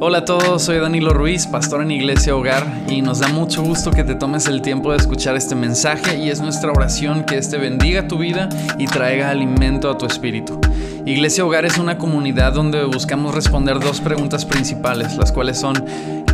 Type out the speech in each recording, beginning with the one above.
Hola a todos, soy Danilo Ruiz, pastor en Iglesia Hogar, y nos da mucho gusto que te tomes el tiempo de escuchar este mensaje y es nuestra oración que este bendiga tu vida y traiga alimento a tu espíritu. Iglesia Hogar es una comunidad donde buscamos responder dos preguntas principales, las cuales son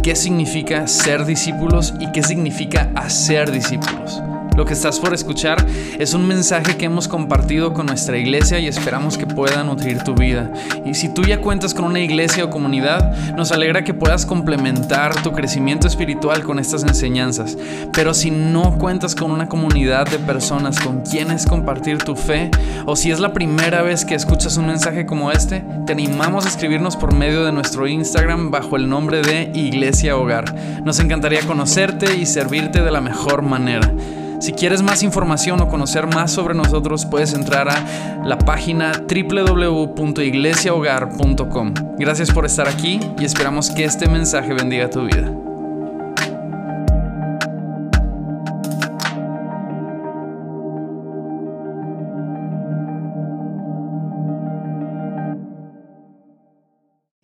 ¿qué significa ser discípulos y qué significa hacer discípulos? Lo que estás por escuchar es un mensaje que hemos compartido con nuestra iglesia y esperamos que pueda nutrir tu vida. Y si tú ya cuentas con una iglesia o comunidad, nos alegra que puedas complementar tu crecimiento espiritual con estas enseñanzas. Pero si no cuentas con una comunidad de personas con quienes compartir tu fe, o si es la primera vez que escuchas un mensaje como este, te animamos a escribirnos por medio de nuestro Instagram bajo el nombre de Iglesia Hogar. Nos encantaría conocerte y servirte de la mejor manera. Si quieres más información o conocer más sobre nosotros, puedes entrar a la página www.iglesiahogar.com. Gracias por estar aquí y esperamos que este mensaje bendiga tu vida.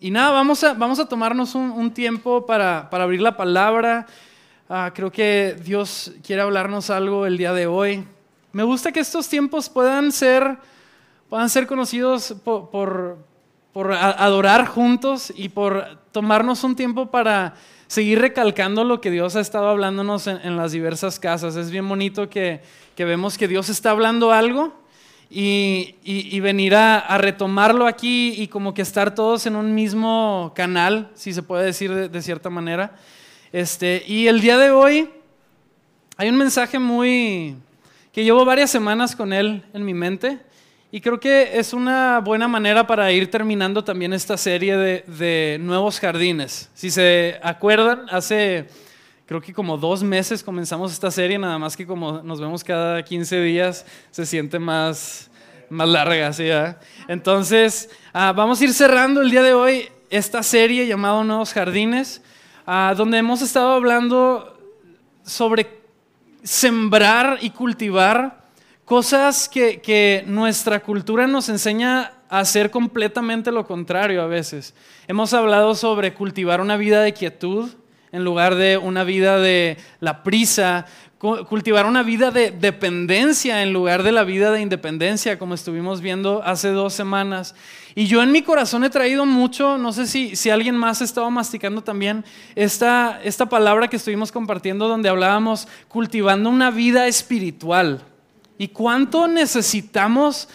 Y nada, vamos a, vamos a tomarnos un, tiempo para, para abrir la palabra. Ah, creo que Dios quiere hablarnos algo el día de hoy. Me gusta que estos tiempos puedan ser, puedan ser conocidos por, por, adorar juntos y por tomarnos un tiempo para seguir recalcando lo que Dios ha estado hablándonos en, las diversas casas. Es bien bonito que, que, vemos que Dios está hablando algo y, y, venir a, a, retomarlo aquí y como que estar todos en un mismo canal, si se puede decir de, de cierta manera. Este, y el día de hoy hay un mensaje muy que llevo varias semanas con él en mi mente y creo que es una buena manera para ir terminando también esta serie de, de nuevos jardines. Si se acuerdan, hace creo que como dos meses comenzamos esta serie, nada más que como nos vemos cada 15 días, se siente más, más larga, ¿sí? Entonces, ah, vamos a ir cerrando el día de hoy esta serie llamada Nuevos Jardines. Donde hemos estado hablando sobre sembrar y cultivar cosas que nuestra cultura nos enseña a hacer completamente lo contrario a veces. Hemos hablado sobre cultivar una vida de quietud en lugar de una vida de la prisa, cultivar una vida de dependencia en lugar de la vida de independencia, como estuvimos viendo hace dos semanas. Y yo en mi corazón he traído mucho, no sé si, si alguien más estaba masticando también, esta, esta palabra que estuvimos compartiendo donde hablábamos cultivando una vida espiritual. ¿Y cuánto necesitamos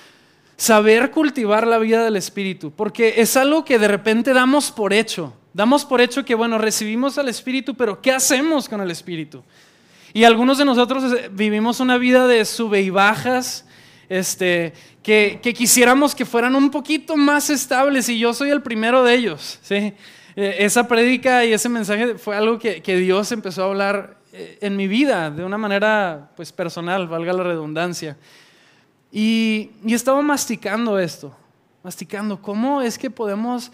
saber cultivar la vida del Espíritu? Porque es algo que de repente damos por hecho. Damos por hecho que, bueno, recibimos al Espíritu, pero ¿qué hacemos con el Espíritu? Y algunos de nosotros eh, vivimos una vida de sube y bajas, este, que, quisiéramos que fueran un poquito más estables y yo soy el primero de ellos. ¿sí? Eh, esa prédica y ese mensaje fue algo que, Dios empezó a hablar eh, en mi vida de una manera pues, personal, valga la redundancia. Y, estaba masticando esto, masticando cómo es que podemos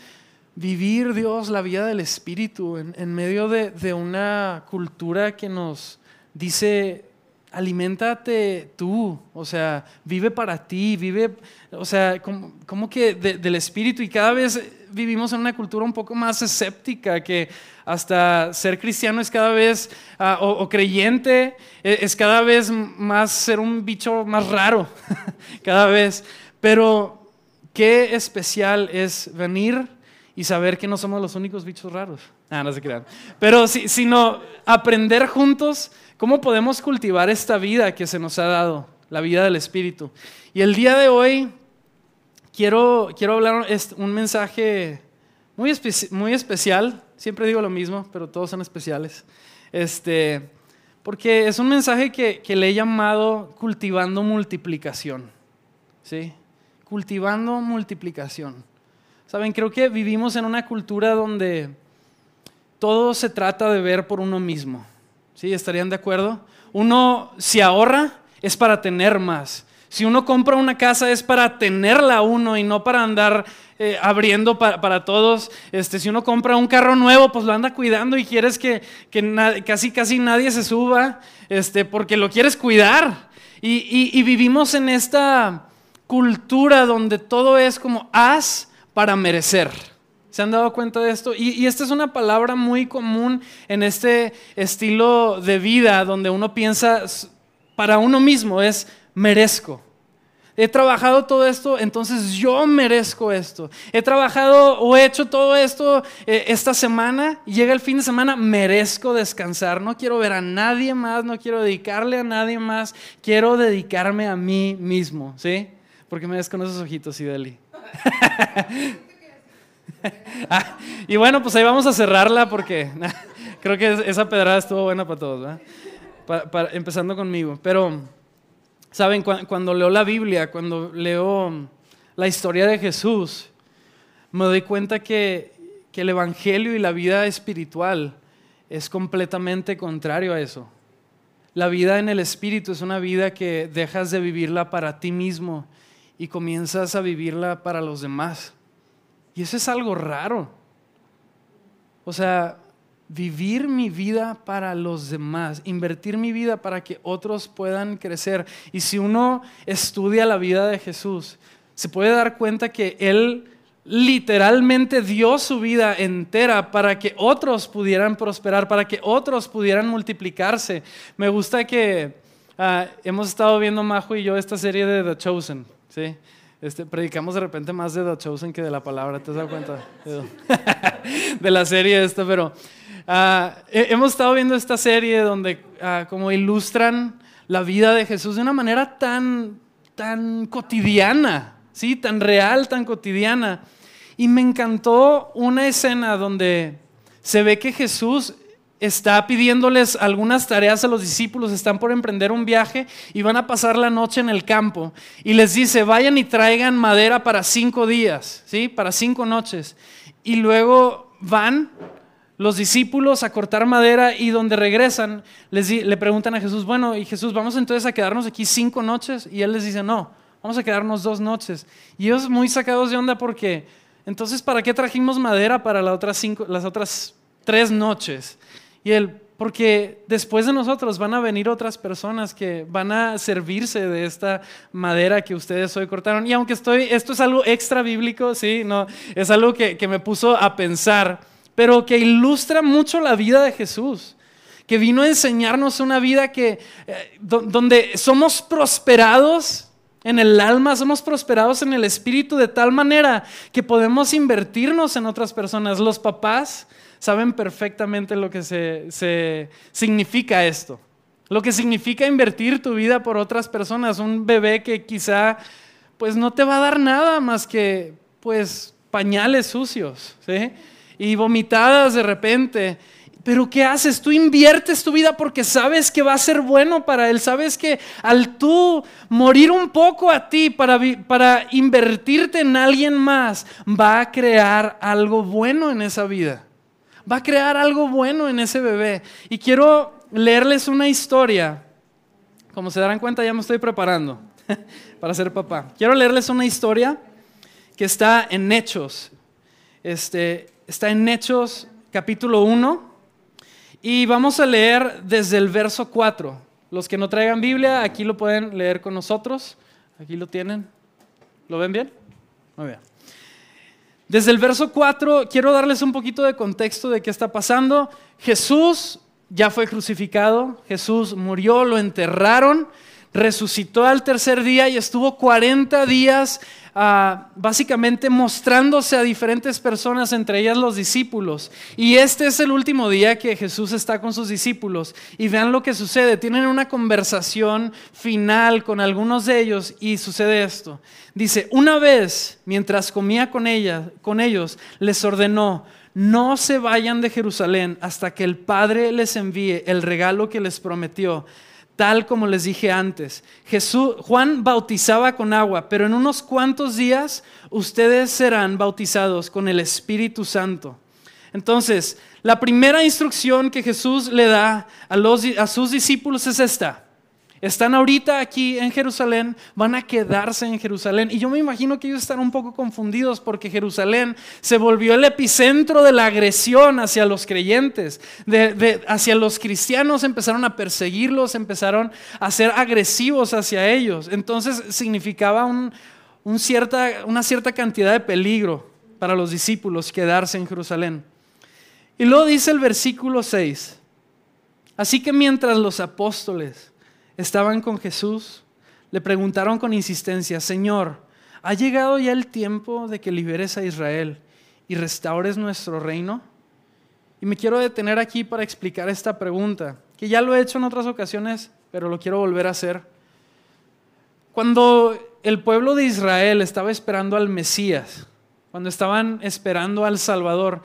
vivir, Dios, la vida del Espíritu en, medio de, de, una cultura que nos, dice, aliméntate tú, o sea, vive para ti, vive, o sea, como, que del espíritu y cada vez vivimos en una cultura un poco más escéptica, que hasta ser cristiano es cada vez, ah, o, creyente, e, es cada vez más ser un bicho más raro, cada vez, pero qué especial es venir y saber que no somos los únicos bichos raros. Ah, no se crean. Pero sino aprender juntos ¿Cómo podemos cultivar esta vida que se nos ha dado, la vida del Espíritu? Y el día de hoy quiero, quiero hablar un mensaje muy, muy especial. Siempre digo lo mismo, pero todos son especiales. Este, porque es un mensaje que, que le he llamado cultivando multiplicación. ¿Sí? Cultivando multiplicación. Saben, creo que vivimos en una cultura donde todo se trata de ver por uno mismo. ¿Sí? ¿Estarían de acuerdo? Uno, si ahorra, es para tener más. Si uno compra una casa es para tenerla uno y no para andar eh, abriendo para, todos. Este, si uno compra un carro nuevo, pues lo anda cuidando y quieres que, casi, casi nadie se suba, este, porque lo quieres cuidar. Y, y vivimos en esta cultura donde todo es como haz para merecer. ¿Se han dado cuenta de esto? Y, esta es una palabra muy común en este estilo de vida donde uno piensa para uno mismo, es merezco. He trabajado todo esto, entonces yo merezco esto. He trabajado o he hecho todo esto eh, esta semana, llega el fin de semana, merezco descansar. No quiero ver a nadie más, no quiero dedicarle a nadie más, quiero dedicarme a mí mismo, ¿sí? Porque me ves con esos ojitos, Ideli. ah, y bueno, pues ahí vamos a cerrarla porque creo que esa pedrada estuvo buena para todos, empezando conmigo. Pero Saben, cuando leo la Biblia, cuando leo la historia de Jesús, me doy cuenta que, el Evangelio y la vida espiritual es completamente contrario a eso. La vida en el Espíritu es una vida que dejas de vivirla para ti mismo y comienzas a vivirla para los demás. Y eso es algo raro. O sea, vivir mi vida para los demás, invertir mi vida para que otros puedan crecer. Y si uno estudia la vida de Jesús, se puede dar cuenta que Él literalmente dio su vida entera para que otros pudieran prosperar, para que otros pudieran multiplicarse. Me gusta que ah, hemos estado viendo Majo y yo esta serie de The Chosen, ¿sí? Este, predicamos de repente más de The Chosen que de la palabra, ¿te has dado cuenta? de la serie esta, pero Ah, hemos estado viendo esta serie donde ah, como ilustran la vida de Jesús de una manera tan, tan cotidiana, ¿sí? tan real, tan cotidiana. Y me encantó una escena donde se ve que Jesús está pidiéndoles algunas tareas a los discípulos, están por emprender un viaje y van a pasar la noche en el campo. Y les dice, vayan y traigan madera para cinco días, ¿sí? Para cinco noches. Y luego van los discípulos a cortar madera y donde regresan les le preguntan a Jesús, bueno, y Jesús, ¿vamos entonces a quedarnos aquí cinco noches? Y él les dice, no, vamos a quedarnos dos noches. Y ellos muy sacados de onda porque, entonces, ¿para qué trajimos madera para las otras, cinco, las otras tres noches? Y él, porque después de nosotros van a venir otras personas que van a servirse de esta madera que ustedes hoy cortaron. Y aunque estoy, esto es algo extra bíblico, sí, no, es algo que, que me puso a pensar pero que ilustra mucho la vida de Jesús, que vino a enseñarnos una vida que, eh, donde somos prosperados en el alma, somos prosperados en el espíritu de tal manera que podemos invertirnos en otras personas. Los papás saben perfectamente lo que se, significa esto. Lo que significa invertir tu vida por otras personas. Un bebé que quizá pues no te va a dar nada más que pues pañales sucios, ¿sí? y vomitadas de repente. Pero ¿qué haces? Tú inviertes tu vida porque sabes que va a ser bueno para Él. Sabes que al tú morir un poco a ti para, para invertirte en alguien más, va a crear algo bueno en esa vida. Va a crear algo bueno en ese bebé. Y quiero leerles una historia. Como se darán cuenta, ya me estoy preparando para ser papá. Quiero leerles una historia que está en Hechos. Este, Está en Hechos capítulo 1 y vamos a leer desde el verso 4. Los que no traigan Biblia, aquí lo pueden leer con nosotros. Aquí lo tienen. ¿Lo ven bien? Muy bien. Desde el verso 4 quiero darles un poquito de contexto de qué está pasando. Jesús ya fue crucificado, Jesús murió, lo enterraron, resucitó al tercer día y estuvo 40 días básicamente mostrándose a diferentes personas, entre ellas los discípulos. Y este es el último día que Jesús está con sus discípulos. Y vean lo que sucede. Tienen una conversación final con algunos de ellos y sucede esto. Dice, una vez, mientras comía con, con ellos, les ordenó, no se vayan de Jerusalén hasta que el Padre les envíe el regalo que les prometió tal como les dije antes. Jesús, Juan bautizaba con agua, pero en unos cuantos días ustedes serán bautizados con el Espíritu Santo. Entonces, la primera instrucción que Jesús le da a, a sus discípulos es esta. Están ahorita aquí en Jerusalén, van a quedarse en Jerusalén. Y yo me imagino que ellos están un poco confundidos porque Jerusalén se volvió el epicentro de la agresión hacia los creyentes, hacia los cristianos empezaron a perseguirlos, empezaron a ser agresivos hacia ellos. Entonces significaba una cierta cantidad de peligro para los discípulos quedarse en Jerusalén. Y luego dice el versículo 6, así que mientras los apóstoles estaban con Jesús, le preguntaron con insistencia, Señor, ¿ha llegado ya el tiempo de que liberes a Israel y restaures nuestro reino? Y me quiero detener aquí para explicar esta pregunta, que ya lo he hecho en otras ocasiones, pero lo quiero volver a hacer. Cuando el pueblo de Israel estaba esperando al Mesías, cuando estaban esperando al Salvador,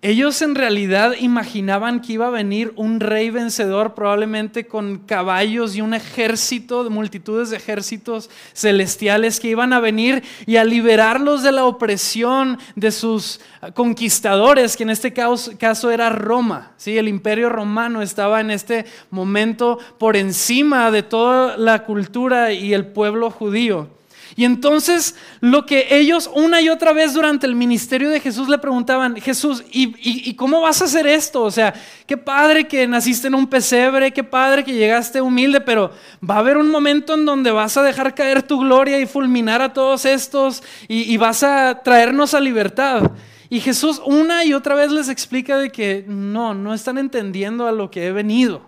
ellos en realidad imaginaban que iba a venir un rey vencedor, probablemente con caballos y un ejército, de multitudes de ejércitos celestiales que iban a venir y a liberarlos de la opresión de sus conquistadores, que en este caso, era Roma. ¿sí? El imperio romano estaba en este momento por encima de toda la cultura y el pueblo judío. Y entonces lo que ellos una y otra vez durante el ministerio de Jesús le preguntaban, Jesús, ¿y, cómo vas a hacer esto? O sea, qué padre que naciste en un pesebre, qué padre que llegaste humilde, pero va a haber un momento en donde vas a dejar caer tu gloria y fulminar a todos estos y, y vas a traernos a libertad. Y Jesús una y otra vez les explica de que no, no están entendiendo a lo que he venido.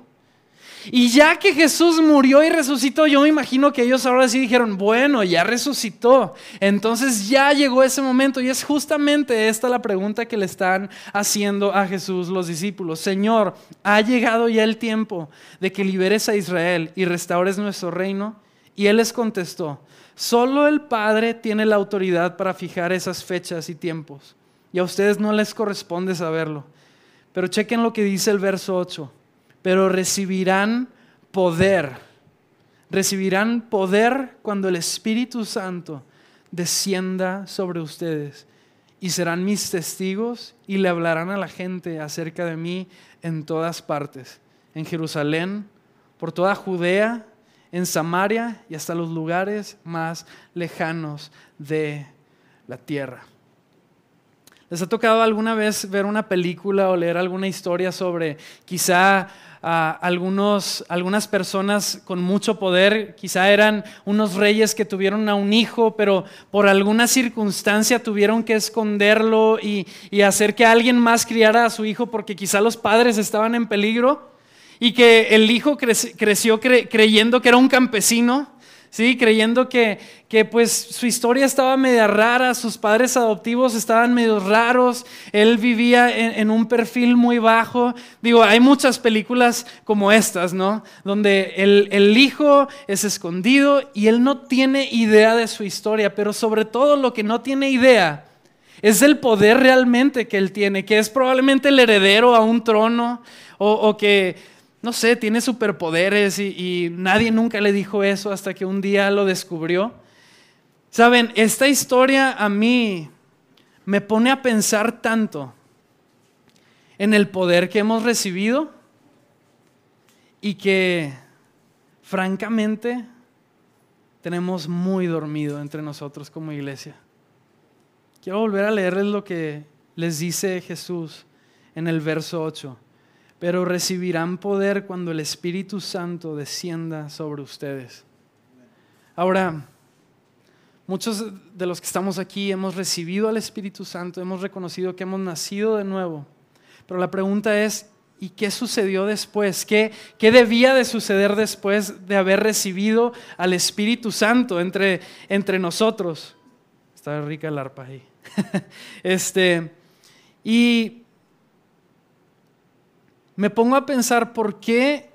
Y ya que Jesús murió y resucitó, yo me imagino que ellos ahora sí dijeron, bueno, ya resucitó. Entonces ya llegó ese momento y es justamente esta la pregunta que le están haciendo a Jesús los discípulos. Señor, ¿ha llegado ya el tiempo de que liberes a Israel y restaures nuestro reino? Y él les contestó, solo el Padre tiene la autoridad para fijar esas fechas y tiempos. Y a ustedes no les corresponde saberlo. Pero chequen lo que dice el verso 8 pero recibirán poder. Recibirán poder cuando el Espíritu Santo descienda sobre ustedes y serán mis testigos y le hablarán a la gente acerca de mí en todas partes, en Jerusalén, por toda Judea, en Samaria y hasta los lugares más lejanos de la tierra. ¿Les ha tocado alguna vez ver una película o leer alguna historia sobre quizá algunos, algunas personas con mucho poder, quizá eran unos reyes que tuvieron a un hijo, pero por alguna circunstancia tuvieron que esconderlo y, hacer que alguien más criara a su hijo porque quizá los padres estaban en peligro. Y que el hijo creció creyendo que era un campesino ¿sí? Creyendo que, que pues su historia estaba media rara, sus padres adoptivos estaban medio raros, él vivía en, un perfil muy bajo. Digo, hay muchas películas como estas, ¿no? Donde el, el hijo es escondido y él no tiene idea de su historia, pero sobre todo lo que no tiene idea es el poder realmente que él tiene, que es probablemente el heredero a un trono o, o que no sé, tiene superpoderes y, nadie nunca le dijo eso hasta que un día lo descubrió. Saben, esta historia a mí me pone a pensar tanto en el poder que hemos recibido y que francamente tenemos muy dormido entre nosotros como iglesia. Quiero volver a leerles lo que les dice Jesús en el verso 8 pero recibirán poder cuando el Espíritu Santo descienda sobre ustedes. Ahora, muchos de los que estamos aquí hemos recibido al Espíritu Santo, hemos reconocido que hemos nacido de nuevo, pero la pregunta es, ¿y qué sucedió después? ¿Qué, qué debía de suceder después de haber recibido al Espíritu Santo entre, entre nosotros? Está rica el arpa ahí. este, y me pongo a pensar por qué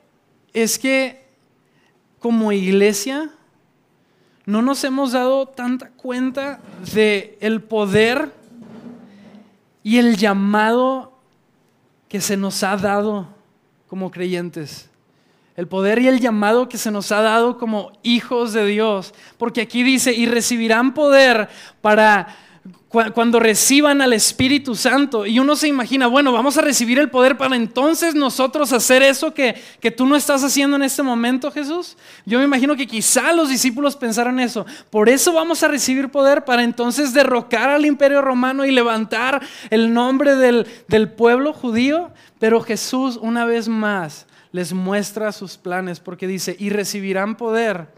es que como iglesia no nos hemos dado tanta cuenta de el poder y el llamado que se nos ha dado como creyentes. El poder y el llamado que se nos ha dado como hijos de Dios. Porque aquí dice, y recibirán poder para cuando reciban al Espíritu Santo y uno se imagina, bueno, vamos a recibir el poder para entonces nosotros hacer eso que, que, tú no estás haciendo en este momento, Jesús. Yo me imagino que quizá los discípulos pensaron eso. Por eso vamos a recibir poder para entonces derrocar al imperio romano y levantar el nombre del, del pueblo judío. Pero Jesús una vez más les muestra sus planes porque dice, y recibirán poder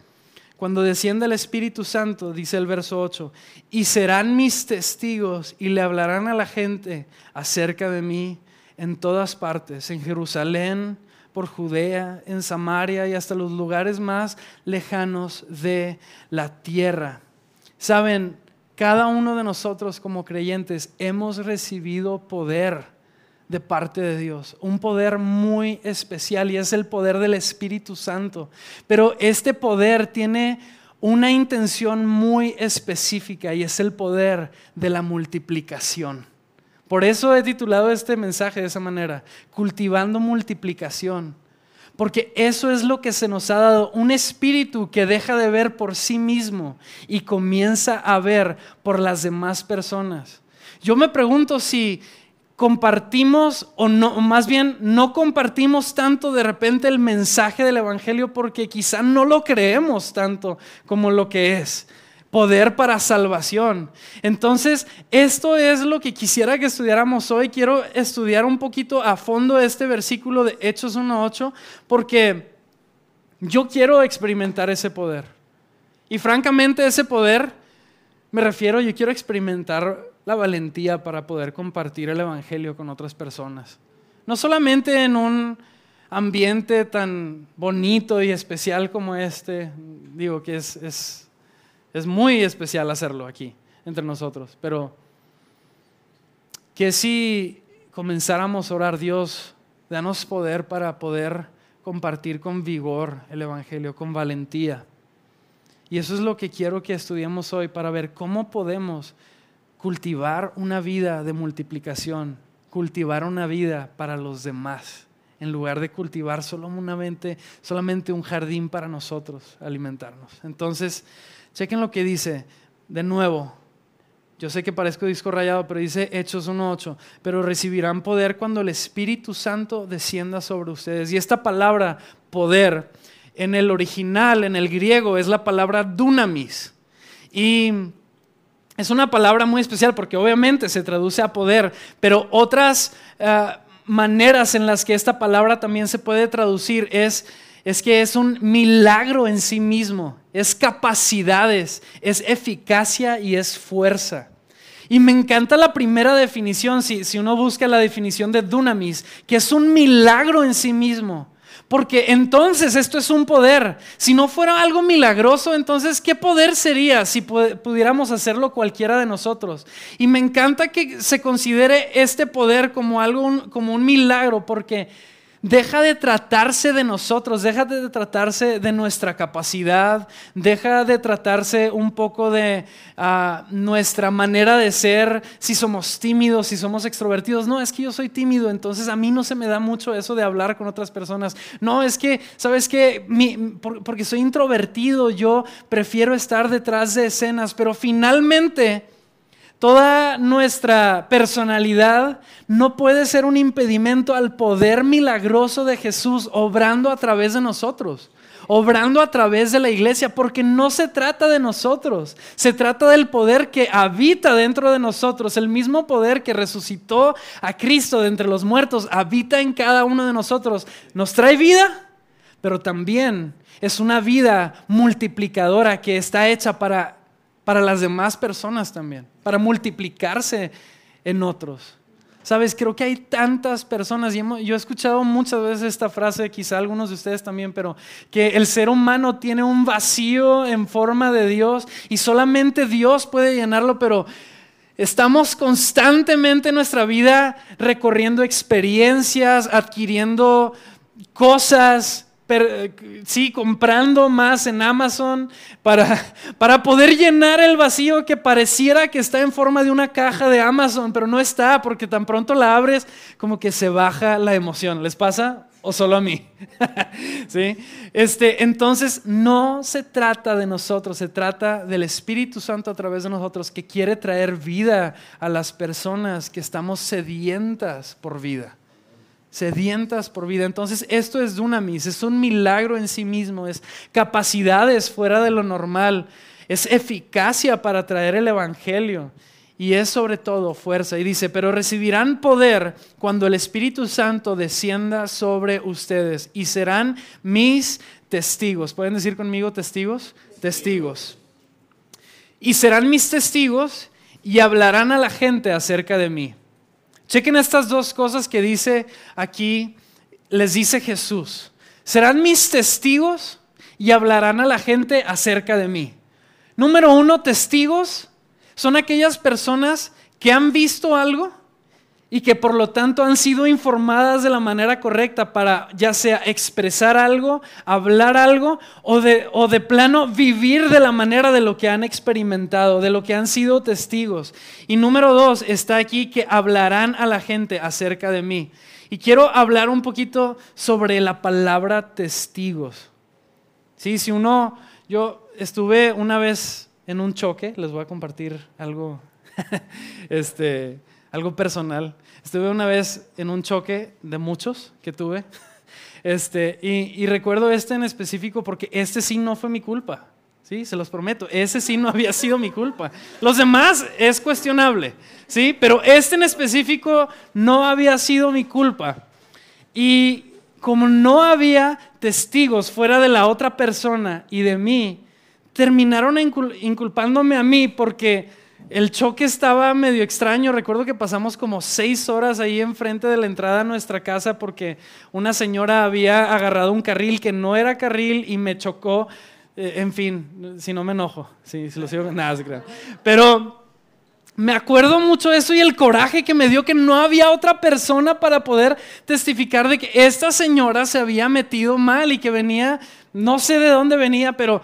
cuando descienda el Espíritu Santo, dice el verso 8, y serán mis testigos y le hablarán a la gente acerca de mí en todas partes, en Jerusalén, por Judea, en Samaria y hasta los lugares más lejanos de la tierra. Saben, cada uno de nosotros como creyentes hemos recibido poder de parte de Dios, un poder muy especial y es el poder del Espíritu Santo. Pero este poder tiene una intención muy específica y es el poder de la multiplicación. Por eso he titulado este mensaje de esa manera, cultivando multiplicación. Porque eso es lo que se nos ha dado, un espíritu que deja de ver por sí mismo y comienza a ver por las demás personas. Yo me pregunto si compartimos o no, más bien no compartimos tanto de repente el mensaje del Evangelio porque quizá no lo creemos tanto como lo que es. Poder para salvación. Entonces, esto es lo que quisiera que estudiáramos hoy. Quiero estudiar un poquito a fondo este versículo de Hechos 1.8 porque yo quiero experimentar ese poder. Y francamente ese poder, me refiero, yo quiero experimentar la valentía para poder compartir el Evangelio con otras personas. No solamente en un ambiente tan bonito y especial como este, digo que es, es, es muy especial hacerlo aquí entre nosotros, pero que si comenzáramos a orar, Dios, danos poder para poder compartir con vigor el Evangelio, con valentía. Y eso es lo que quiero que estudiemos hoy para ver cómo podemos cultivar una vida de multiplicación, cultivar una vida para los demás, en lugar de cultivar solamente, solamente un jardín para nosotros alimentarnos. Entonces, chequen lo que dice, de nuevo, yo sé que parezco disco rayado, pero dice Hechos 1.8, pero recibirán poder cuando el Espíritu Santo descienda sobre ustedes. Y esta palabra, poder, en el original, en el griego, es la palabra dunamis. Y es una palabra muy especial porque obviamente se traduce a poder, pero otras eh, maneras en las que esta palabra también se puede traducir es, es que es un milagro en sí mismo, es capacidades, es eficacia y es fuerza. Y me encanta la primera definición, si, si uno busca la definición de dunamis, que es un milagro en sí mismo. Porque entonces esto es un poder. Si no fuera algo milagroso, entonces ¿qué poder sería si pudiéramos hacerlo cualquiera de nosotros? Y me encanta que se considere este poder como algo como un milagro porque Deja de tratarse de nosotros, deja de tratarse de nuestra capacidad, deja de tratarse un poco de ah, nuestra manera de ser, si somos tímidos, si somos extrovertidos. No, es que yo soy tímido, entonces a mí no se me da mucho eso de hablar con otras personas. No, es que, ¿sabes qué? porque soy introvertido, yo prefiero estar detrás de escenas, pero finalmente Toda nuestra personalidad no puede ser un impedimento al poder milagroso de Jesús obrando a través de nosotros, obrando a través de la iglesia, porque no se trata de nosotros, se trata del poder que habita dentro de nosotros, el mismo poder que resucitó a Cristo de entre los muertos, habita en cada uno de nosotros, nos trae vida, pero también es una vida multiplicadora que está hecha para para las demás personas también, para multiplicarse en otros. Sabes, creo que hay tantas personas, y yo he escuchado muchas veces esta frase, quizá algunos de ustedes también, pero que el ser humano tiene un vacío en forma de Dios y solamente Dios puede llenarlo, pero estamos constantemente en nuestra vida recorriendo experiencias, adquiriendo cosas, sí, comprando más en Amazon para, para poder llenar el vacío que pareciera que está en forma de una caja de Amazon, pero no está, porque tan pronto la abres como que se baja la emoción. ¿Les pasa? ¿O solo a mí? ¿Sí? Este, entonces, no se trata de nosotros, se trata del Espíritu Santo a través de nosotros que quiere traer vida a las personas que estamos sedientas por vida sedientas por vida. Entonces, esto es dunamis, es un milagro en sí mismo, es capacidades fuera de lo normal, es eficacia para traer el Evangelio y es sobre todo fuerza. Y dice, pero recibirán poder cuando el Espíritu Santo descienda sobre ustedes y serán mis testigos. ¿Pueden decir conmigo testigos? testigos. Y serán mis testigos y hablarán a la gente acerca de mí. Chequen estas dos cosas que dice aquí, les dice Jesús. Serán mis testigos y hablarán a la gente acerca de mí. Número uno, testigos son aquellas personas que han visto algo y que por lo tanto han sido informadas de la manera correcta para ya sea expresar algo, hablar algo o de, o de plano vivir de la manera de lo que han experimentado, de lo que han sido testigos. Y número dos, está aquí que hablarán a la gente acerca de mí. Y quiero hablar un poquito sobre la palabra testigos. Sí, si uno, yo estuve una vez en un choque, les voy a compartir algo, este, algo personal. Estuve una vez en un choque de muchos que tuve. Este, y, recuerdo este en específico porque este sí no fue mi culpa. Sí, se los prometo. Ese sí no había sido mi culpa. Los demás es cuestionable. Sí, pero este en específico no había sido mi culpa. Y como no había testigos fuera de la otra persona y de mí, terminaron inculpándome a mí porque el choque estaba medio extraño. Recuerdo que pasamos como seis horas ahí enfrente de la entrada a nuestra casa porque una señora había agarrado un carril que no era carril y me chocó. Eh, en fin, si no me enojo, si, lo sigo, nada, Pero me acuerdo mucho eso y el coraje que me dio que no había otra persona para poder testificar de que esta señora se había metido mal y que venía, no sé de dónde venía, pero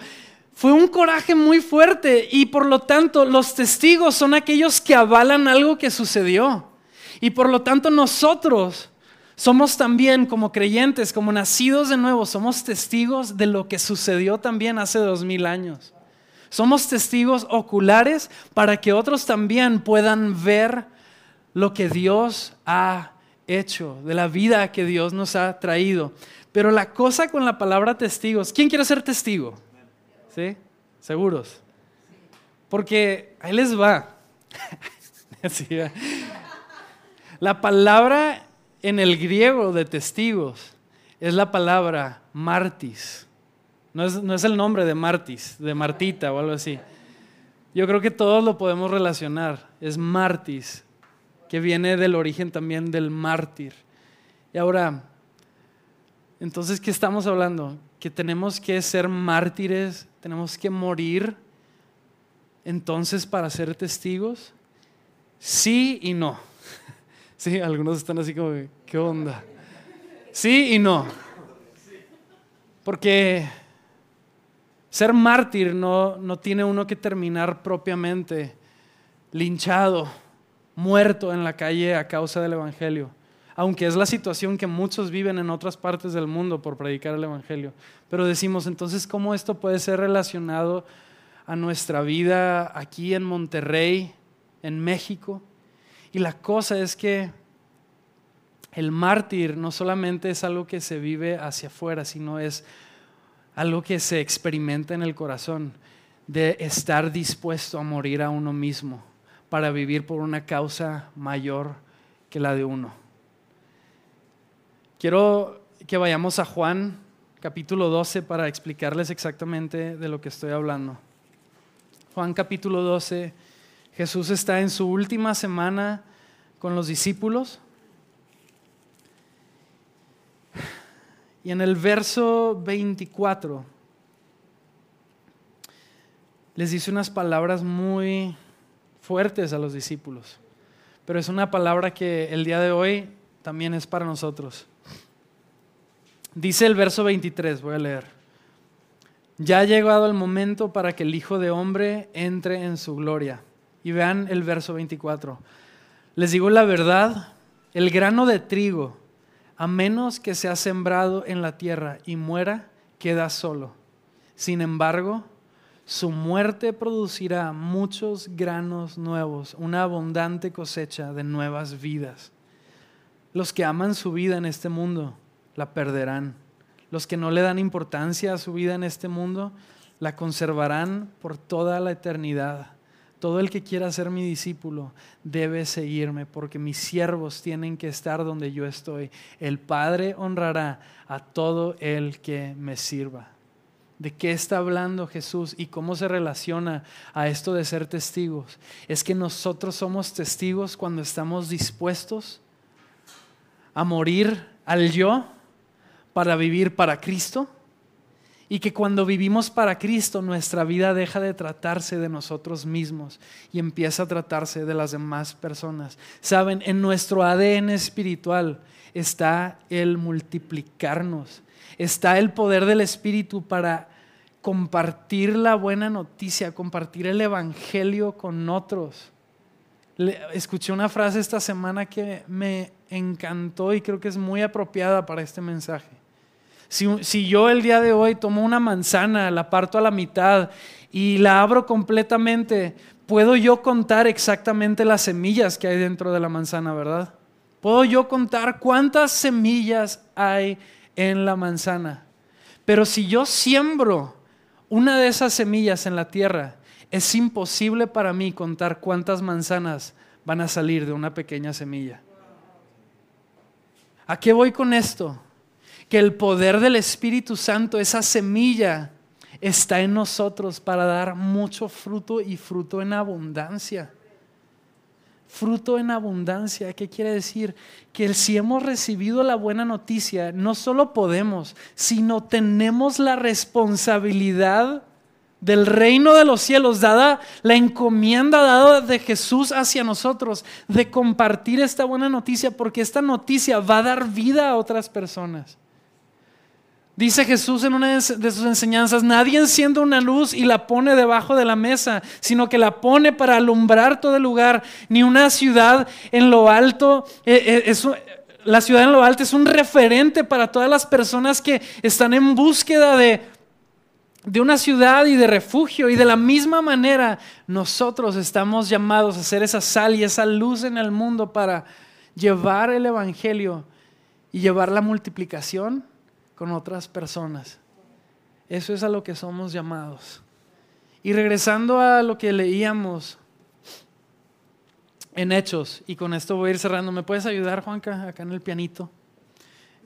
fue un coraje muy fuerte y por lo tanto los testigos son aquellos que avalan algo que sucedió. Y por lo tanto nosotros somos también como creyentes, como nacidos de nuevo, somos testigos de lo que sucedió también hace dos mil años. Somos testigos oculares para que otros también puedan ver lo que Dios ha hecho, de la vida que Dios nos ha traído. Pero la cosa con la palabra testigos, ¿quién quiere ser testigo? ¿Sí? ¿Seguros? Porque ahí les va. La palabra en el griego de testigos es la palabra martis. No es, no es, el nombre de Martis, de Martita o algo así. Yo creo que todos lo podemos relacionar. Es Martis, que viene del origen también del mártir. Y ahora, entonces, ¿qué estamos hablando? Que tenemos que ser mártires tenemos que morir entonces para ser testigos? Sí y no. Sí, algunos están así como, ¿qué onda? Sí y no. Porque ser mártir no, no tiene uno que terminar propiamente linchado, muerto en la calle a causa del Evangelio aunque es la situación que muchos viven en otras partes del mundo por predicar el Evangelio. Pero decimos, entonces, ¿cómo esto puede ser relacionado a nuestra vida aquí en Monterrey, en México? Y la cosa es que el mártir no solamente es algo que se vive hacia afuera, sino es algo que se experimenta en el corazón, de estar dispuesto a morir a uno mismo para vivir por una causa mayor que la de uno. Quiero que vayamos a Juan capítulo 12 para explicarles exactamente de lo que estoy hablando. Juan capítulo 12, Jesús está en su última semana con los discípulos. Y en el verso 24 les dice unas palabras muy fuertes a los discípulos, pero es una palabra que el día de hoy también es para nosotros. Dice el verso 23, voy a leer. Ya ha llegado el momento para que el Hijo de Hombre entre en su gloria. Y vean el verso 24. Les digo la verdad, el grano de trigo, a menos que sea sembrado en la tierra y muera, queda solo. Sin embargo, su muerte producirá muchos granos nuevos, una abundante cosecha de nuevas vidas. Los que aman su vida en este mundo, la perderán. Los que no le dan importancia a su vida en este mundo, la conservarán por toda la eternidad. Todo el que quiera ser mi discípulo debe seguirme, porque mis siervos tienen que estar donde yo estoy. El Padre honrará a todo el que me sirva. de qué está hablando Jesús y cómo se relaciona a esto de ser testigos, es que nosotros somos testigos cuando estamos dispuestos a morir al yo para vivir para Cristo y que cuando vivimos para Cristo nuestra vida deja de tratarse de nosotros mismos y empieza a tratarse de las demás personas. Saben, en nuestro ADN espiritual está el multiplicarnos, está el poder del Espíritu para compartir la buena noticia, compartir el Evangelio con otros. escuché una frase esta semana que me encantó y creo que es muy apropiada para este mensaje. Si, yo el día de hoy tomo una manzana, la parto a la mitad y la abro completamente, puedo yo contar exactamente las semillas que hay dentro de la manzana, ¿verdad? Puedo yo contar cuántas semillas hay en la manzana. Pero si yo siembro una de esas semillas en la tierra, es imposible para mí contar cuántas manzanas van a salir de una pequeña semilla. ¿A qué voy con esto? Que el poder del Espíritu Santo, esa semilla, está en nosotros para dar mucho fruto y fruto en abundancia. Fruto en abundancia, ¿qué quiere decir? Que si hemos recibido la buena noticia, no solo podemos, sino tenemos la responsabilidad del reino de los cielos, dada la encomienda dada de Jesús hacia nosotros, de compartir esta buena noticia, porque esta noticia va a dar vida a otras personas. Dice Jesús en una de sus enseñanzas, nadie enciende una luz y la pone debajo de la mesa, sino que la pone para alumbrar todo el lugar. Ni una ciudad en lo alto, eh, eh, la ciudad en lo alto es un referente para todas las personas que están en búsqueda de de una ciudad y de refugio. Y de la misma manera nosotros estamos llamados a ser esa sal y esa luz en el mundo para llevar el Evangelio y llevar la multiplicación con otras personas. Eso es a lo que somos llamados. Y regresando a lo que leíamos en Hechos, y con esto voy a ir cerrando, ¿me puedes ayudar, Juanca, acá en el pianito?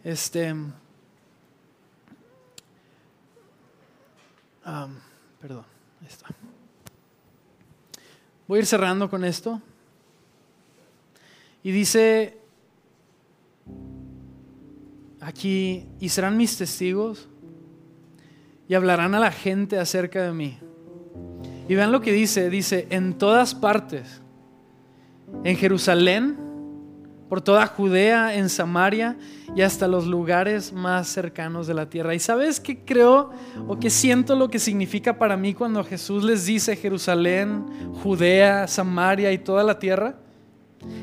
Este. Perdón, ahí está. Voy a ir cerrando con esto. Y dice aquí, y serán mis testigos y hablarán a la gente acerca de mí. Y vean lo que dice, dice, en todas partes, en Jerusalén, por toda Judea, en Samaria y hasta los lugares más cercanos de la tierra. ¿Y sabes qué creo o qué siento lo que significa para mí cuando Jesús les dice Jerusalén, Judea, Samaria y toda la tierra?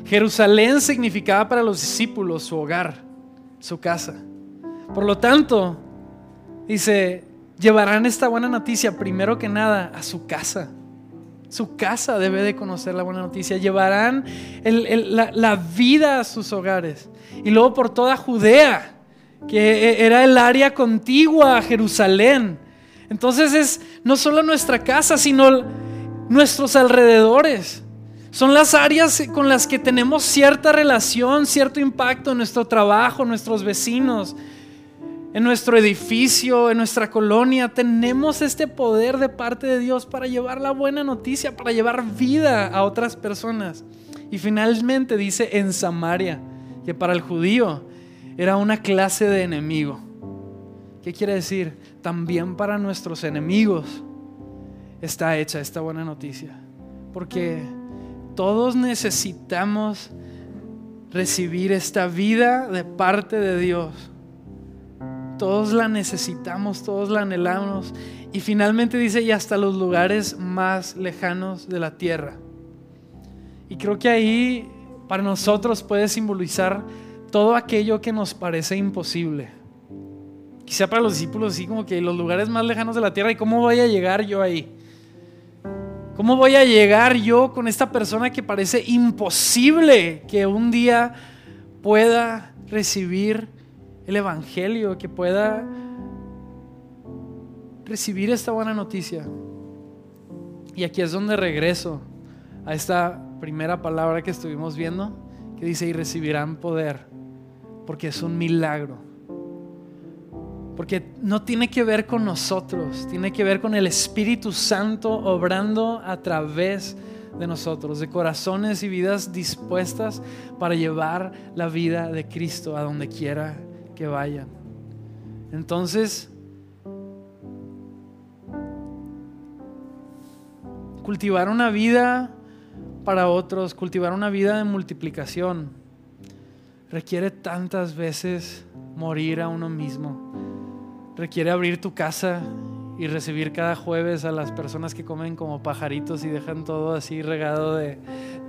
Jerusalén significaba para los discípulos su hogar, su casa. Por lo tanto, dice, llevarán esta buena noticia primero que nada a su casa su casa debe de conocer la buena noticia. Llevarán la, vida a sus hogares. Y luego por toda Judea, que e, era el área contigua a Jerusalén. Entonces es no solo nuestra casa, sino nuestros alrededores. Son las áreas con las que tenemos cierta relación, cierto impacto en nuestro trabajo, nuestros vecinos, en nuestro edificio, en nuestra colonia, tenemos este poder de parte de Dios para llevar la buena noticia, para llevar vida a otras personas. Y finalmente dice en Samaria, que para el judío era una clase de enemigo. ¿Qué quiere decir? También para nuestros enemigos está hecha esta buena noticia. Porque todos necesitamos recibir esta vida de parte de Dios todos la necesitamos, todos la anhelamos. Y finalmente dice, y hasta los lugares más lejanos de la tierra. Y creo que ahí para nosotros puede simbolizar todo aquello que nos parece imposible. Quizá para los discípulos así como que los lugares más lejanos de la tierra, ¿y cómo voy a llegar yo ahí? ¿Cómo voy a llegar yo con esta persona que parece imposible que un día pueda recibir el Evangelio, que pueda recibir esta buena noticia. Y aquí es donde regreso a esta primera palabra que estuvimos viendo, que dice, y recibirán poder, porque es un milagro. Porque no tiene que ver con nosotros, tiene que ver con el Espíritu Santo obrando a través de nosotros, de corazones y vidas dispuestas para llevar la vida de Cristo a donde quiera que vayan. Entonces, cultivar una vida para otros, cultivar una vida de multiplicación, requiere tantas veces morir a uno mismo requiere abrir tu casa y recibir cada jueves a las personas que comen como pajaritos y dejan todo así regado de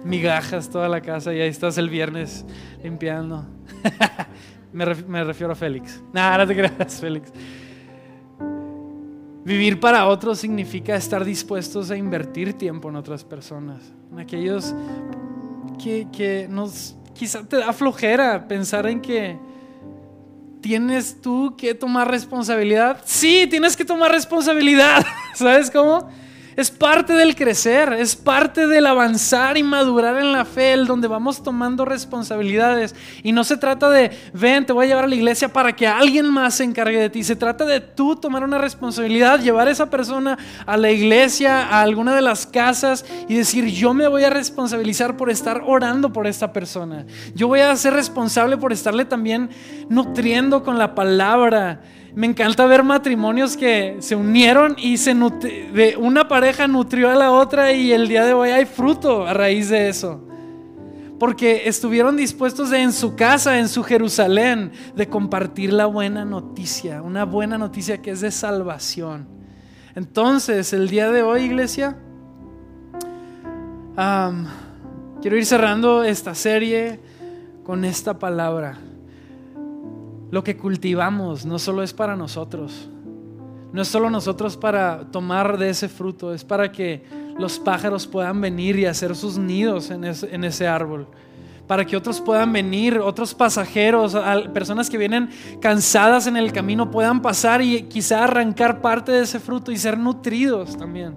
migajas toda la casa y ahí estás el viernes limpiando. me, refiero a Félix. Nada, no te creas, Félix. Vivir para otros significa estar dispuestos a invertir tiempo en otras personas, en aquellos que, que nos quizá te da flojera pensar en que ¿Tienes tú que tomar responsabilidad? Sí, tienes que tomar responsabilidad. ¿Sabes cómo? Es parte del crecer, es parte del avanzar y madurar en la fe, el donde vamos tomando responsabilidades. Y no se trata de, ven, te voy a llevar a la iglesia para que alguien más se encargue de ti. Se trata de tú tomar una responsabilidad, llevar a esa persona a la iglesia, a alguna de las casas y decir, yo me voy a responsabilizar por estar orando por esta persona. Yo voy a ser responsable por estarle también nutriendo con la palabra me encanta ver matrimonios que se unieron y se de una pareja nutrió a la otra y el día de hoy hay fruto a raíz de eso. Porque estuvieron dispuestos en su casa, en su Jerusalén, de compartir la buena noticia, una buena noticia que es de salvación. Entonces, el día de hoy, iglesia, quiero ir cerrando esta serie con esta palabra. Lo que cultivamos no solo es para nosotros, no es solo nosotros para tomar de ese fruto, es para que los pájaros puedan venir y hacer sus nidos en ese, árbol, para que otros puedan venir, otros pasajeros, personas que vienen cansadas en el camino puedan pasar y quizá arrancar parte de ese fruto y ser nutridos también.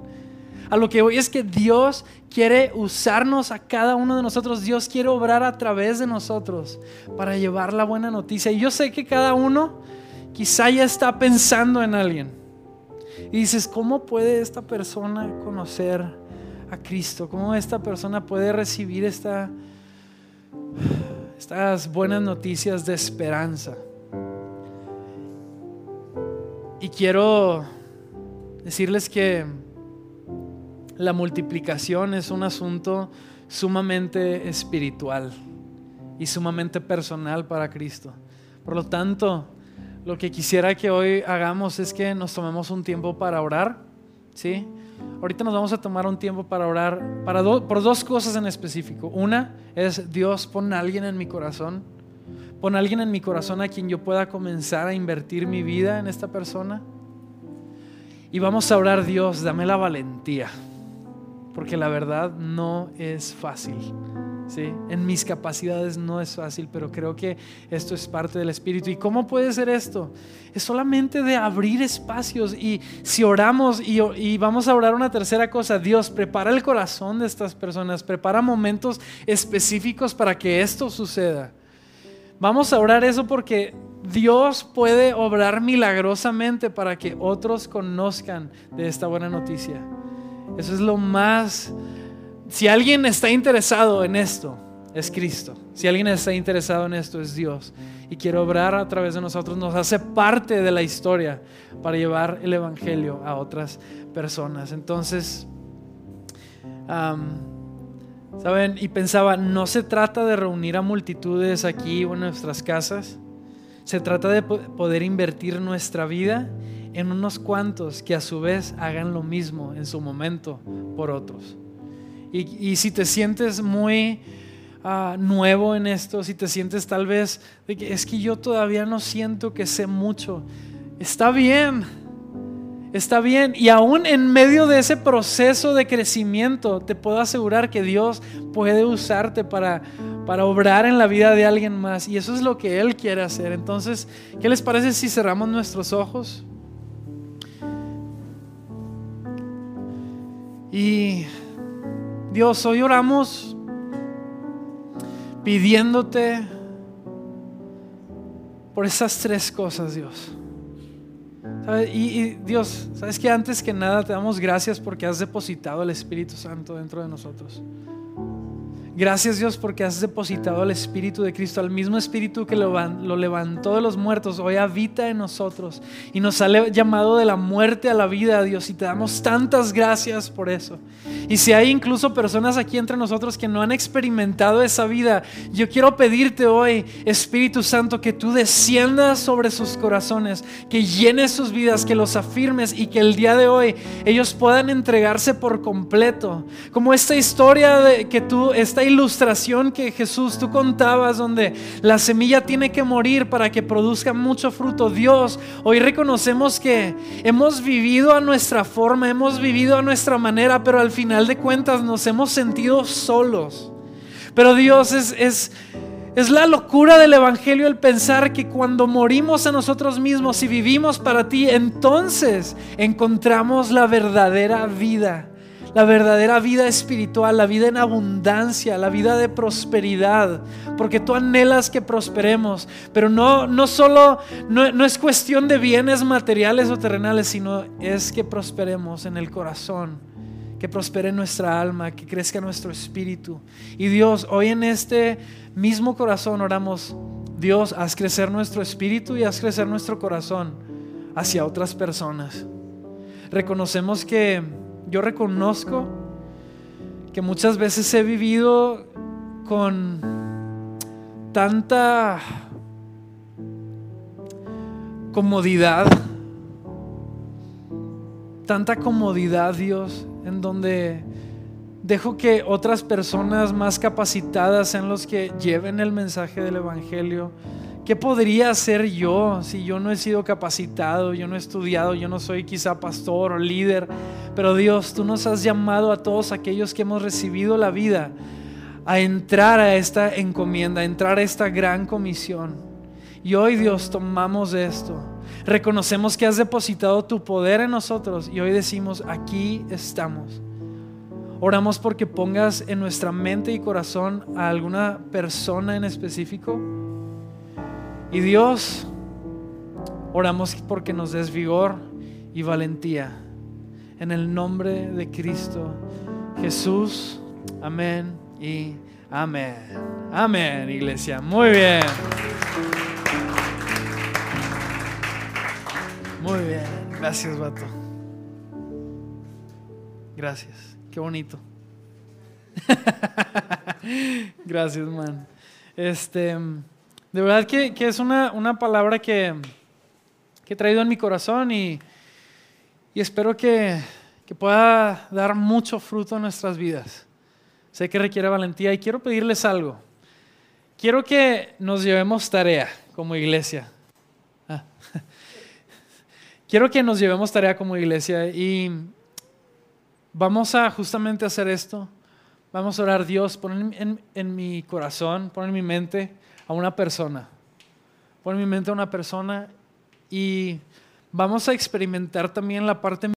A lo que voy es que Dios quiere usarnos a cada uno de nosotros. Dios quiere obrar a través de nosotros para llevar la buena noticia. Y yo sé que cada uno quizá ya está pensando en alguien. Y dices, ¿cómo puede esta persona conocer a Cristo? ¿Cómo esta persona puede recibir esta, estas buenas noticias de esperanza? Y quiero decirles que la multiplicación es un asunto sumamente espiritual y sumamente personal para Cristo. Por lo tanto, lo que quisiera que hoy hagamos es que nos tomemos un tiempo para orar, ¿sí? Ahorita nos vamos a tomar un tiempo para orar para por dos cosas en específico. Una es Dios, pon a alguien en mi corazón. Pon a alguien en mi corazón a quien yo pueda comenzar a invertir mi vida en esta persona. Y vamos a orar, Dios, dame la valentía porque la verdad no es fácil. ¿sí? En mis capacidades no es fácil, pero creo que esto es parte del Espíritu. ¿Y cómo puede ser esto? Es solamente de abrir espacios y si oramos y, y vamos a orar una tercera cosa, Dios prepara el corazón de estas personas, prepara momentos específicos para que esto suceda. Vamos a orar eso porque Dios puede obrar milagrosamente para que otros conozcan de esta buena noticia. Eso es lo más... Si alguien está interesado en esto, es Cristo. Si alguien está interesado en esto, es Dios. Y quiere obrar a través de nosotros, nos hace parte de la historia para llevar el Evangelio a otras personas. Entonces, ¿saben? Y pensaba, no se trata de reunir a multitudes aquí o en nuestras casas. Se trata de poder invertir nuestra vida en unos cuantos que a su vez hagan lo mismo en su momento por otros. Y, si te sientes muy ah, nuevo en esto, si te sientes tal vez de que es que yo todavía no siento que sé mucho, está bien, está bien. Y aún en medio de ese proceso de crecimiento, te puedo asegurar que Dios puede usarte para, para obrar en la vida de alguien más. Y eso es lo que Él quiere hacer. Entonces, ¿qué les parece si cerramos nuestros ojos? Y Dios, hoy oramos pidiéndote por esas tres cosas, Dios. Y, Dios, sabes que antes que nada te damos gracias porque has depositado el Espíritu Santo dentro de nosotros. Gracias Dios porque has depositado el Espíritu de Cristo, al mismo Espíritu que lo, levantó de los muertos, hoy habita en nosotros y nos ha llamado de la muerte a la vida, Dios, y te damos tantas gracias por eso. Y si hay incluso personas aquí entre nosotros que no han experimentado esa vida, yo quiero pedirte hoy, Espíritu Santo, que tú desciendas sobre sus corazones, que llenes sus vidas, que los afirmes y que el día de hoy ellos puedan entregarse por completo. Como esta historia de que tú, esta ilustración que Jesús tú contabas donde la semilla tiene que morir para que produzca mucho fruto. Dios, hoy reconocemos que hemos vivido a nuestra forma, hemos vivido a nuestra manera, pero al final de cuentas nos hemos sentido solos. Pero Dios es, es es la locura del Evangelio el pensar que cuando morimos a nosotros mismos y vivimos para ti, entonces encontramos la verdadera vida la verdadera vida espiritual, la vida en abundancia, la vida de prosperidad, porque tú anhelas que prosperemos, pero no, no solo, no, no es cuestión de bienes materiales o terrenales, sino es que prosperemos en el corazón, que prospere nuestra alma, que crezca nuestro espíritu. Y Dios, hoy en este mismo corazón oramos, Dios, haz crecer nuestro espíritu y haz crecer nuestro corazón hacia otras personas. Reconocemos que yo reconozco que muchas veces he vivido con tanta comodidad, tanta comodidad, Dios, en donde dejo que otras personas más capacitadas sean los que lleven el mensaje del Evangelio ¿Qué podría hacer yo si yo no he sido capacitado, yo no he estudiado, yo no soy quizá pastor o líder? Pero Dios, tú nos has llamado a todos aquellos que hemos recibido la vida a entrar a esta encomienda, a entrar a esta gran comisión. Y hoy Dios tomamos esto. Reconocemos que has depositado tu poder en nosotros y hoy decimos, aquí estamos. Oramos porque pongas en nuestra mente y corazón a alguna persona en específico y Dios, oramos porque nos des vigor y valentía. En el nombre de Cristo Jesús. Amén y amén. Amén, iglesia. Muy bien. Muy bien. Gracias, vato. Gracias. Qué bonito. Gracias, man. Este. De verdad que, es una, palabra que, he traído en mi corazón y, espero que, pueda dar mucho fruto en nuestras vidas. Sé que requiere valentía y quiero pedirles algo. Quiero que nos llevemos tarea como iglesia. Ah. Quiero que nos llevemos tarea como iglesia y vamos a justamente hacer esto. Vamos a orar Dios, poner en, en mi corazón, poner en mi mente a una persona. Pon en mi mente a una persona y vamos a experimentar también la parte